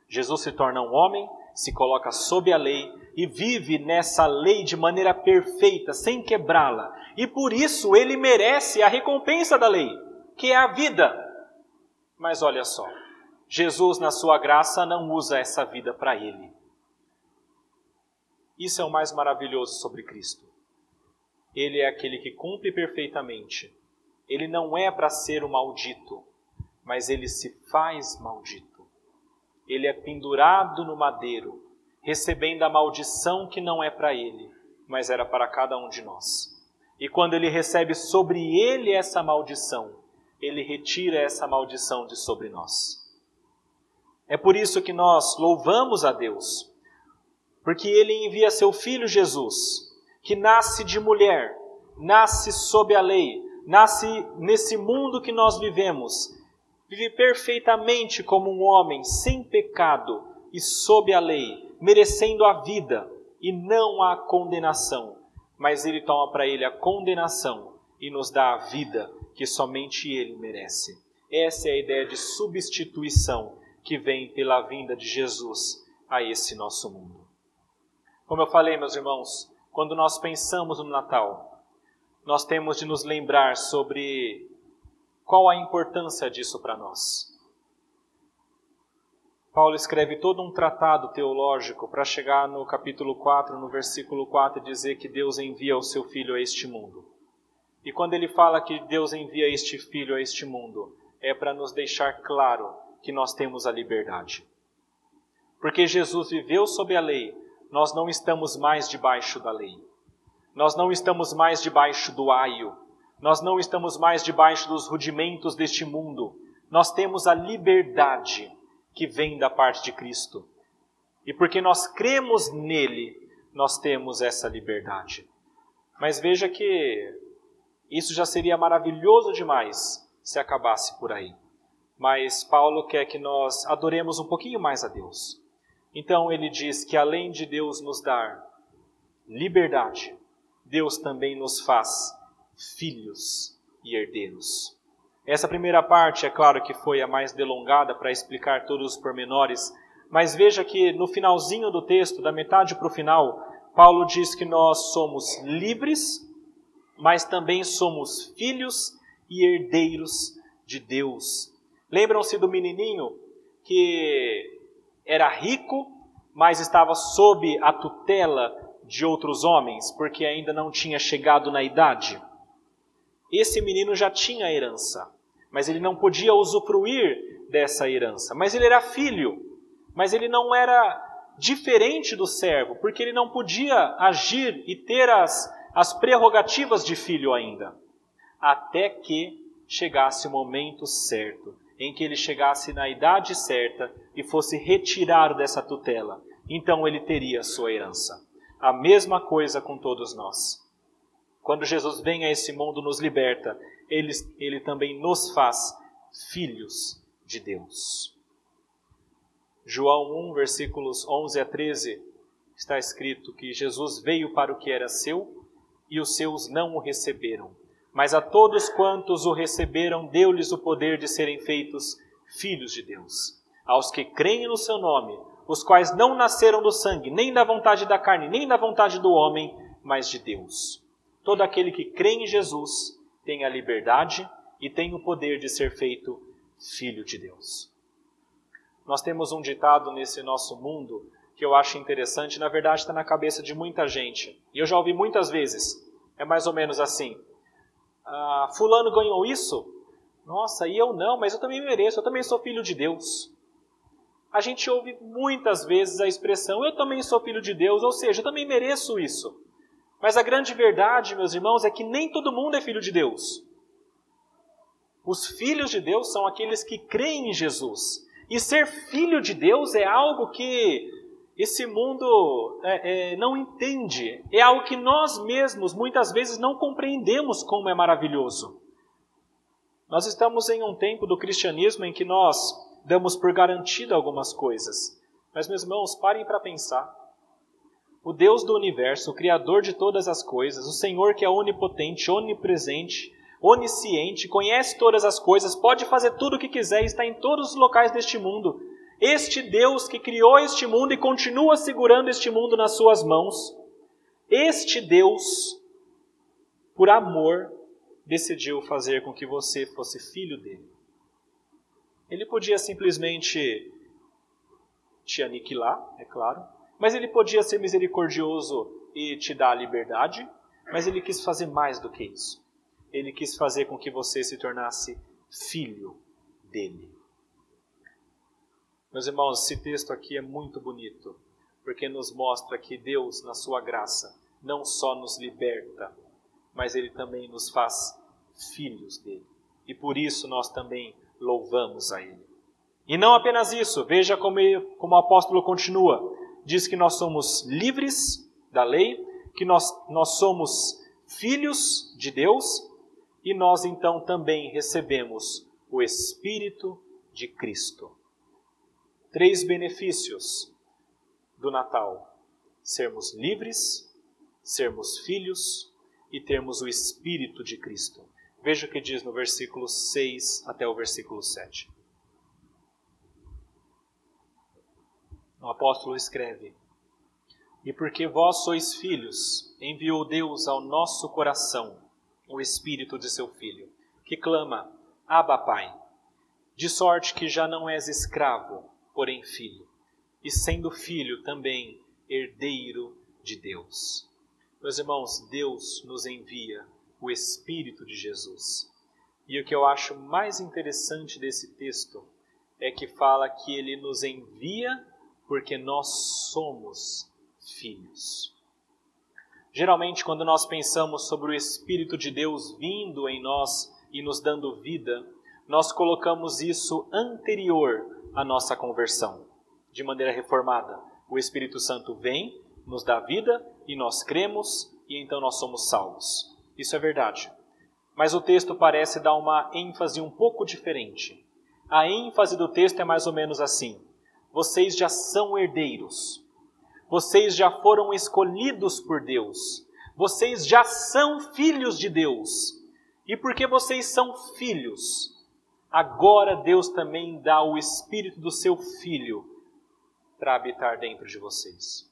Jesus se torna um homem, se coloca sob a lei e vive nessa lei de maneira perfeita, sem quebrá-la. E por isso ele merece a recompensa da lei, que é a vida. Mas olha só, Jesus, na sua graça, não usa essa vida para ele. Isso é o mais maravilhoso sobre Cristo. Ele é aquele que cumpre perfeitamente. Ele não é para ser o maldito, mas ele se faz maldito. Ele é pendurado no madeiro recebendo a maldição que não é para ele, mas era para cada um de nós. E quando ele recebe sobre ele essa maldição, ele retira essa maldição de sobre nós. É por isso que nós louvamos a Deus, porque ele envia seu filho Jesus, que nasce de mulher, nasce sob a lei, nasce nesse mundo que nós vivemos, vive perfeitamente como um homem, sem pecado e sob a lei, merecendo a vida e não a condenação, mas ele toma para ele a condenação e nos dá a vida que somente ele merece. Essa é a ideia de substituição que vem pela vinda de Jesus a esse nosso mundo. Como eu falei, meus irmãos, quando nós pensamos no Natal, nós temos de nos lembrar sobre qual a importância disso para nós. Paulo escreve todo um tratado teológico para chegar no capítulo 4, no versículo 4, e dizer que Deus envia o seu filho a este mundo. E quando ele fala que Deus envia este filho a este mundo, é para nos deixar claro que nós temos a liberdade. Porque Jesus viveu sob a lei, nós não estamos mais debaixo da lei. Nós não estamos mais debaixo do aio. Nós não estamos mais debaixo dos rudimentos deste mundo. Nós temos a liberdade que vem da parte de Cristo. E porque nós cremos nele, nós temos essa liberdade. Mas veja que isso já seria maravilhoso demais se acabasse por aí. Mas Paulo quer que nós adoremos um pouquinho mais a Deus. Então ele diz que além de Deus nos dar liberdade, Deus também nos faz filhos e herdeiros. Essa primeira parte, é claro que foi a mais delongada para explicar todos os pormenores, mas veja que no finalzinho do texto, da metade para o final, Paulo diz que nós somos livres, mas também somos filhos e herdeiros de Deus. Lembram-se do menininho que era rico, mas estava sob a tutela de outros homens, porque ainda não tinha chegado na idade. Esse menino já tinha herança, mas ele não podia usufruir dessa herança. Mas ele era filho, mas ele não era diferente do servo, porque ele não podia agir e ter as, as prerrogativas de filho ainda, até que chegasse o momento certo, em que ele chegasse na idade certa e fosse retirado dessa tutela. Então ele teria sua herança. A mesma coisa com todos nós. Quando Jesus vem a esse mundo, nos liberta, ele, ele também nos faz filhos de Deus. João 1, versículos 11 a 13, está escrito que Jesus veio para o que era seu e os seus não o receberam. Mas a todos quantos o receberam, deu-lhes o poder de serem feitos filhos de Deus. Aos que creem no seu nome, os quais não nasceram do sangue, nem da vontade da carne, nem da vontade do homem, mas de Deus. Todo aquele que crê em Jesus tem a liberdade e tem o poder de ser feito filho de Deus. Nós temos um ditado nesse nosso mundo que eu acho interessante, na verdade está na cabeça de muita gente, e eu já ouvi muitas vezes. É mais ou menos assim: ah, Fulano ganhou isso? Nossa, e eu não, mas eu também mereço, eu também sou filho de Deus a gente ouve muitas vezes a expressão eu também sou filho de Deus, ou seja, eu também mereço isso. Mas a grande verdade, meus irmãos, é que nem todo mundo é filho de Deus. Os filhos de Deus são aqueles que creem em Jesus. E ser filho de Deus é algo que esse mundo é, é, não entende. É algo que nós mesmos muitas vezes não compreendemos como é maravilhoso. Nós estamos em um tempo do cristianismo em que nós damos por garantido algumas coisas. Mas, meus irmãos, parem para pensar. O Deus do universo, o Criador de todas as coisas, o Senhor que é onipotente, onipresente, onisciente, conhece todas as coisas, pode fazer tudo o que quiser e está em todos os locais deste mundo. Este Deus que criou este mundo e continua segurando este mundo nas suas mãos, este Deus, por amor, decidiu fazer com que você fosse filho dele. Ele podia simplesmente te aniquilar, é claro, mas ele podia ser misericordioso e te dar a liberdade, mas ele quis fazer mais do que isso. Ele quis fazer com que você se tornasse filho dele. Meus irmãos, esse texto aqui é muito bonito, porque nos mostra que Deus, na sua graça, não só nos liberta, mas ele também nos faz filhos dele. E por isso nós também louvamos a Ele. E não apenas isso, veja como, como o apóstolo continua. Diz que nós somos livres da lei, que nós, nós somos filhos de Deus e nós então também recebemos o Espírito de Cristo. Três benefícios do Natal: sermos livres, sermos filhos e termos o Espírito de Cristo. Veja o que diz no versículo 6 até o versículo 7. O apóstolo escreve: E porque vós sois filhos, enviou Deus ao nosso coração o espírito de seu filho, que clama: Abba, Pai. De sorte que já não és escravo, porém filho, e sendo filho também herdeiro de Deus. Meus irmãos, Deus nos envia o Espírito de Jesus. E o que eu acho mais interessante desse texto é que fala que ele nos envia porque nós somos filhos. Geralmente, quando nós pensamos sobre o Espírito de Deus vindo em nós e nos dando vida, nós colocamos isso anterior à nossa conversão, de maneira reformada. O Espírito Santo vem, nos dá vida e nós cremos e então nós somos salvos. Isso é verdade. Mas o texto parece dar uma ênfase um pouco diferente. A ênfase do texto é mais ou menos assim: vocês já são herdeiros, vocês já foram escolhidos por Deus, vocês já são filhos de Deus. E porque vocês são filhos, agora Deus também dá o espírito do seu filho para habitar dentro de vocês.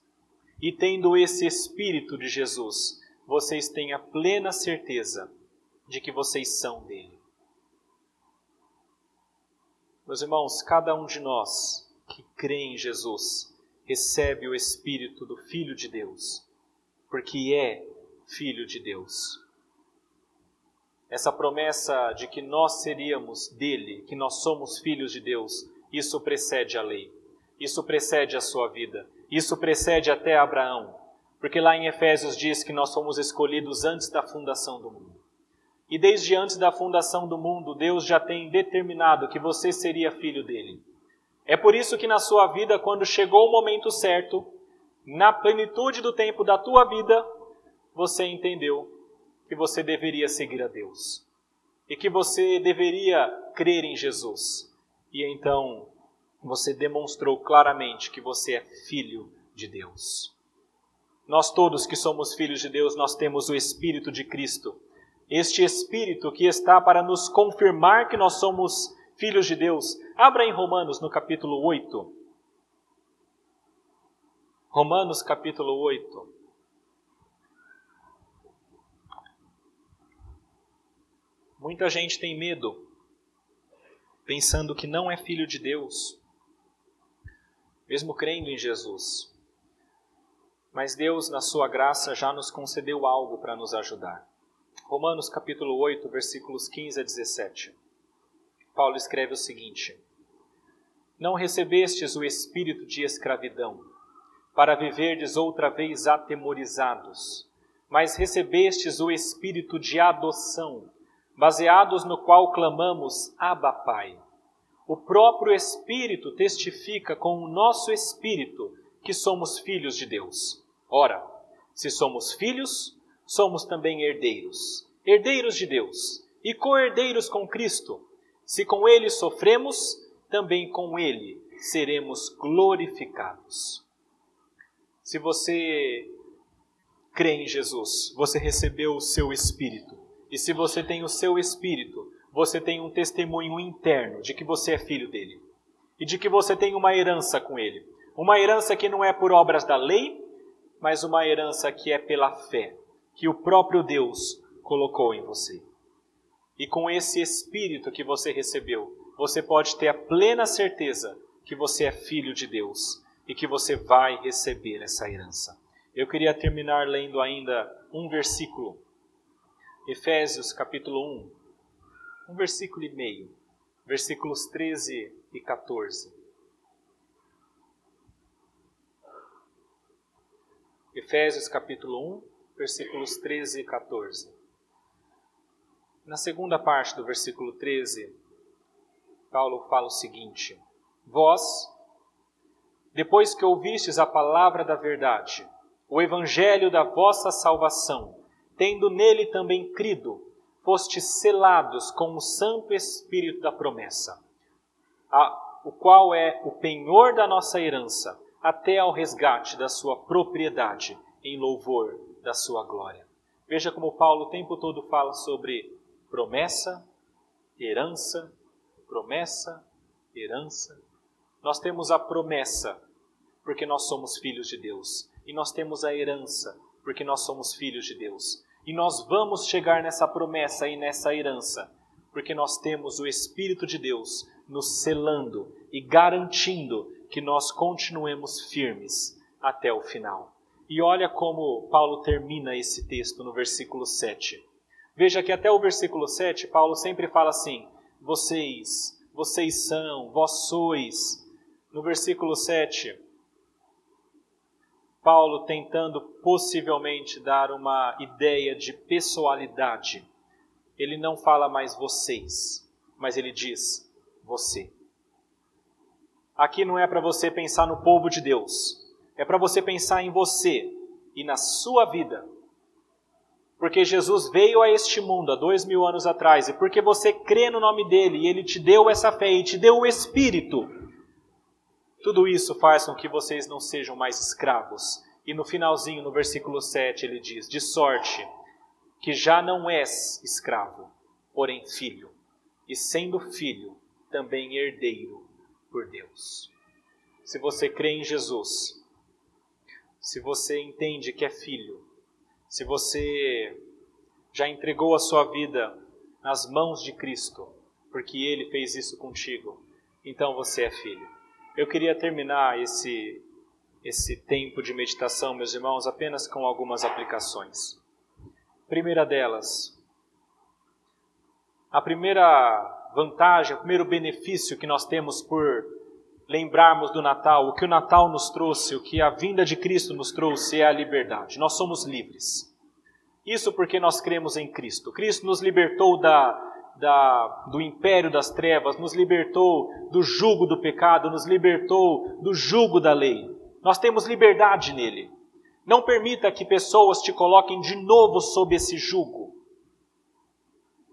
E tendo esse espírito de Jesus, vocês têm a plena certeza de que vocês são dele. Meus irmãos, cada um de nós que crê em Jesus recebe o Espírito do Filho de Deus, porque é Filho de Deus. Essa promessa de que nós seríamos dele, que nós somos filhos de Deus, isso precede a lei, isso precede a sua vida, isso precede até Abraão, porque lá em Efésios diz que nós fomos escolhidos antes da fundação do mundo. E desde antes da fundação do mundo, Deus já tem determinado que você seria filho dele. É por isso que na sua vida, quando chegou o momento certo, na plenitude do tempo da tua vida, você entendeu que você deveria seguir a Deus e que você deveria crer em Jesus. E então você demonstrou claramente que você é filho de Deus. Nós todos que somos filhos de Deus, nós temos o Espírito de Cristo este Espírito que está para nos confirmar que nós somos filhos de Deus. Abra em Romanos no capítulo 8. Romanos capítulo 8. Muita gente tem medo, pensando que não é filho de Deus, mesmo crendo em Jesus. Mas Deus, na sua graça, já nos concedeu algo para nos ajudar. Romanos capítulo 8, versículos 15 a 17. Paulo escreve o seguinte: Não recebestes o espírito de escravidão, para viverdes outra vez atemorizados, mas recebestes o espírito de adoção, baseados no qual clamamos Abba Pai. O próprio Espírito testifica com o nosso espírito que somos filhos de Deus. Ora, se somos filhos, somos também herdeiros, herdeiros de Deus e co-herdeiros com Cristo. Se com ele sofremos, também com ele seremos glorificados. Se você crê em Jesus, você recebeu o seu Espírito. E se você tem o seu Espírito, você tem um testemunho interno de que você é filho dele. E de que você tem uma herança com ele. Uma herança que não é por obras da lei, mas uma herança que é pela fé que o próprio Deus colocou em você. E com esse espírito que você recebeu, você pode ter a plena certeza que você é filho de Deus e que você vai receber essa herança. Eu queria terminar lendo ainda um versículo. Efésios capítulo 1, um versículo e meio, versículos 13 e 14. Efésios capítulo 1, versículos 13 e 14. Na segunda parte do versículo 13, Paulo fala o seguinte: Vós, depois que ouvistes a palavra da verdade, o evangelho da vossa salvação, tendo nele também crido, fostes selados com o Santo Espírito da promessa, a, o qual é o penhor da nossa herança, até ao resgate da sua propriedade, em louvor da sua glória. Veja como Paulo o tempo todo fala sobre promessa, herança, promessa, herança. Nós temos a promessa porque nós somos filhos de Deus, e nós temos a herança porque nós somos filhos de Deus. E nós vamos chegar nessa promessa e nessa herança porque nós temos o Espírito de Deus nos selando e garantindo que nós continuemos firmes até o final. E olha como Paulo termina esse texto no versículo 7. Veja que até o versículo 7, Paulo sempre fala assim: vocês, vocês são, vós sois. No versículo 7, Paulo tentando possivelmente dar uma ideia de pessoalidade. Ele não fala mais vocês, mas ele diz você. Aqui não é para você pensar no povo de Deus, é para você pensar em você e na sua vida. Porque Jesus veio a este mundo há dois mil anos atrás e porque você crê no nome dele e ele te deu essa fé e te deu o Espírito. Tudo isso faz com que vocês não sejam mais escravos. E no finalzinho, no versículo 7, ele diz: De sorte que já não és escravo, porém filho, e sendo filho, também herdeiro por Deus. Se você crê em Jesus, se você entende que é filho, se você já entregou a sua vida nas mãos de Cristo, porque Ele fez isso contigo, então você é filho. Eu queria terminar esse esse tempo de meditação, meus irmãos, apenas com algumas aplicações. Primeira delas, a primeira vantagem, o primeiro benefício que nós temos por lembrarmos do Natal, o que o Natal nos trouxe, o que a vinda de Cristo nos trouxe é a liberdade. Nós somos livres. Isso porque nós cremos em Cristo. Cristo nos libertou da, da, do império das trevas, nos libertou do jugo do pecado, nos libertou do jugo da lei. Nós temos liberdade nele. Não permita que pessoas te coloquem de novo sob esse jugo.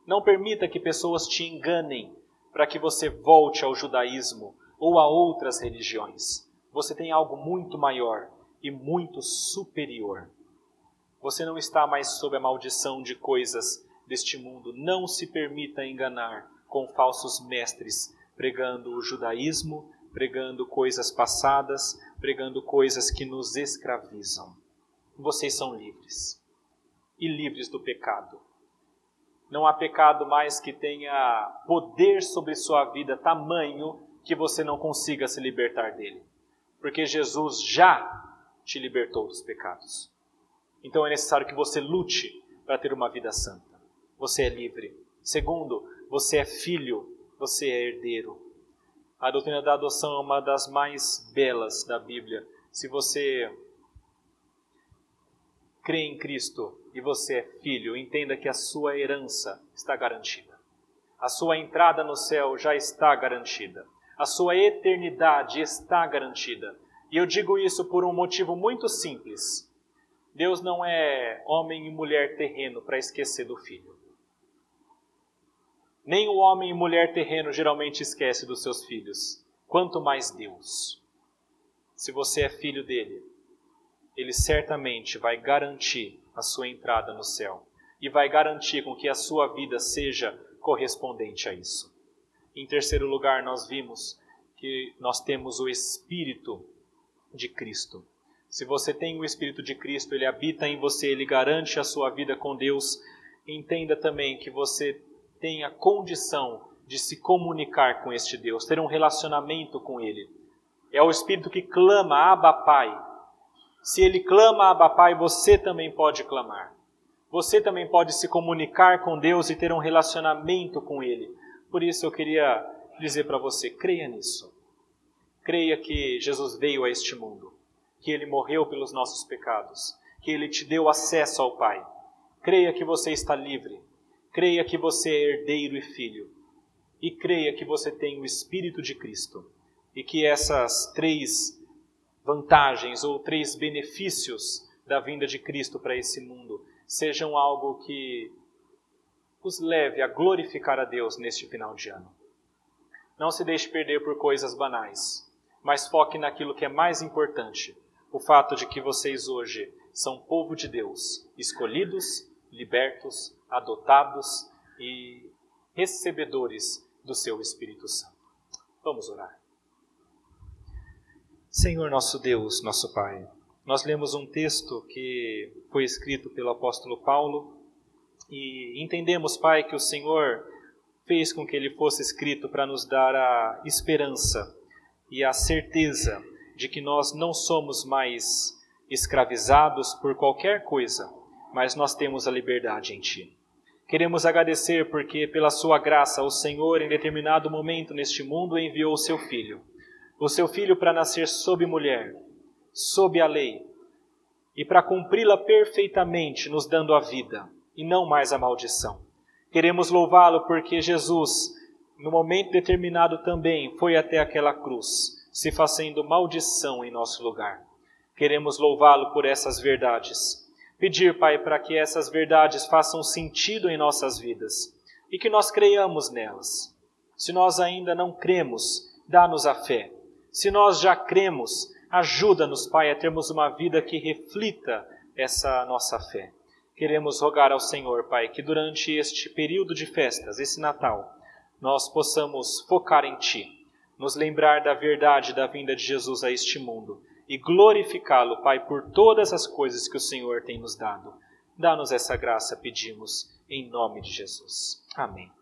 Não permita que pessoas te enganem para que você volte ao judaísmo ou a outras religiões. Você tem algo muito maior e muito superior. Você não está mais sob a maldição de coisas deste mundo. Não se permita enganar com falsos mestres, pregando o judaísmo, pregando coisas passadas, pregando coisas que nos escravizam. Vocês são livres e livres do pecado. Não há pecado mais que tenha poder sobre sua vida tamanho que você não consiga se libertar dele. Porque Jesus já te libertou dos pecados. Então é necessário que você lute para ter uma vida santa. Você é livre. Segundo, você é filho, você é herdeiro. A doutrina da adoção é uma das mais belas da Bíblia. Se você crê em Cristo e você é filho, entenda que a sua herança está garantida. A sua entrada no céu já está garantida a sua eternidade está garantida. E eu digo isso por um motivo muito simples. Deus não é homem e mulher terreno para esquecer do filho. Nem o homem e mulher terreno geralmente esquece dos seus filhos, quanto mais Deus. Se você é filho dele, ele certamente vai garantir a sua entrada no céu e vai garantir com que a sua vida seja correspondente a isso. Em terceiro lugar, nós vimos que nós temos o Espírito de Cristo. Se você tem o Espírito de Cristo, ele habita em você, ele garante a sua vida com Deus. Entenda também que você tem a condição de se comunicar com este Deus, ter um relacionamento com ele. É o Espírito que clama, Abba Pai. Se ele clama, Abba Pai, você também pode clamar. Você também pode se comunicar com Deus e ter um relacionamento com Ele. Por isso eu queria dizer para você: creia nisso. Creia que Jesus veio a este mundo, que ele morreu pelos nossos pecados, que ele te deu acesso ao Pai. Creia que você está livre. Creia que você é herdeiro e filho. E creia que você tem o Espírito de Cristo. E que essas três vantagens ou três benefícios da vinda de Cristo para esse mundo sejam algo que os leve a glorificar a Deus neste final de ano. Não se deixe perder por coisas banais, mas foque naquilo que é mais importante: o fato de que vocês hoje são povo de Deus, escolhidos, libertos, adotados e recebedores do seu Espírito Santo. Vamos orar. Senhor nosso Deus, nosso Pai, nós lemos um texto que foi escrito pelo apóstolo Paulo e entendemos, Pai, que o Senhor fez com que ele fosse escrito para nos dar a esperança e a certeza de que nós não somos mais escravizados por qualquer coisa, mas nós temos a liberdade em Ti. Queremos agradecer porque, pela Sua graça, o Senhor, em determinado momento neste mundo, enviou o Seu Filho. O Seu Filho para nascer sob mulher, sob a lei, e para cumpri-la perfeitamente, nos dando a vida e não mais a maldição. Queremos louvá-lo porque Jesus, no momento determinado também, foi até aquela cruz, se fazendo maldição em nosso lugar. Queremos louvá-lo por essas verdades. Pedir, Pai, para que essas verdades façam sentido em nossas vidas e que nós creiamos nelas. Se nós ainda não cremos, dá-nos a fé. Se nós já cremos, ajuda-nos, Pai, a termos uma vida que reflita essa nossa fé. Queremos rogar ao Senhor, Pai, que durante este período de festas, esse Natal, nós possamos focar em Ti, nos lembrar da verdade da vinda de Jesus a este mundo e glorificá-lo, Pai, por todas as coisas que o Senhor tem nos dado. Dá-nos essa graça, pedimos, em nome de Jesus. Amém.